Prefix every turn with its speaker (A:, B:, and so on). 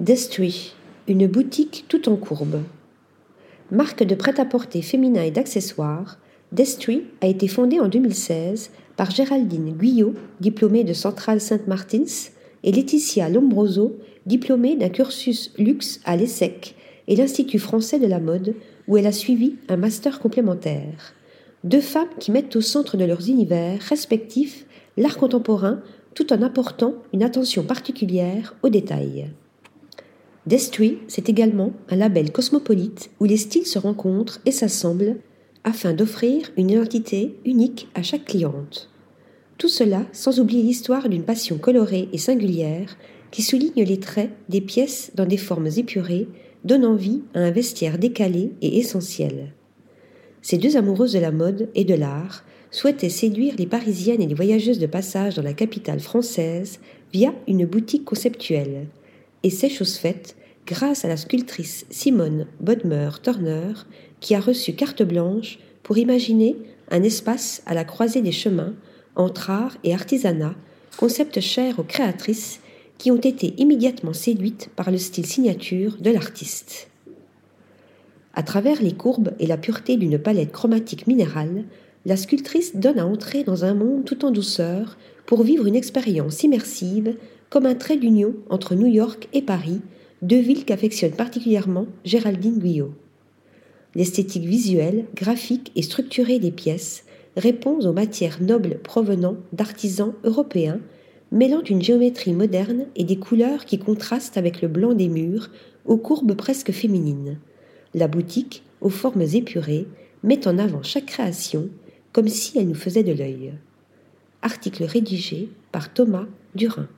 A: Destry, une boutique tout en courbe. Marque de prêt-à-porter féminin et d'accessoires, Destry a été fondée en 2016 par Géraldine Guyot, diplômée de Centrale Saint-Martins, et Laetitia Lombroso, diplômée d'un cursus luxe à l'ESSEC et l'Institut français de la mode, où elle a suivi un master complémentaire. Deux femmes qui mettent au centre de leurs univers respectifs l'art contemporain tout en apportant une attention particulière aux détails. Destry, c'est également un label cosmopolite où les styles se rencontrent et s'assemblent afin d'offrir une identité unique à chaque cliente. Tout cela sans oublier l'histoire d'une passion colorée et singulière qui souligne les traits des pièces dans des formes épurées, donnant vie à un vestiaire décalé et essentiel. Ces deux amoureuses de la mode et de l'art souhaitaient séduire les Parisiennes et les voyageuses de passage dans la capitale française via une boutique conceptuelle – et c'est chose faite grâce à la sculptrice Simone Bodmer-Turner qui a reçu carte blanche pour imaginer un espace à la croisée des chemins entre art et artisanat, concept cher aux créatrices qui ont été immédiatement séduites par le style signature de l'artiste. À travers les courbes et la pureté d'une palette chromatique minérale, la sculptrice donne à entrer dans un monde tout en douceur pour vivre une expérience immersive comme un trait d'union entre New York et Paris, deux villes qu'affectionne particulièrement Géraldine Guyot. L'esthétique visuelle, graphique et structurée des pièces répond aux matières nobles provenant d'artisans européens, mêlant une géométrie moderne et des couleurs qui contrastent avec le blanc des murs, aux courbes presque féminines. La boutique, aux formes épurées, met en avant chaque création comme si elle nous faisait de l'œil. Article rédigé par Thomas Durin.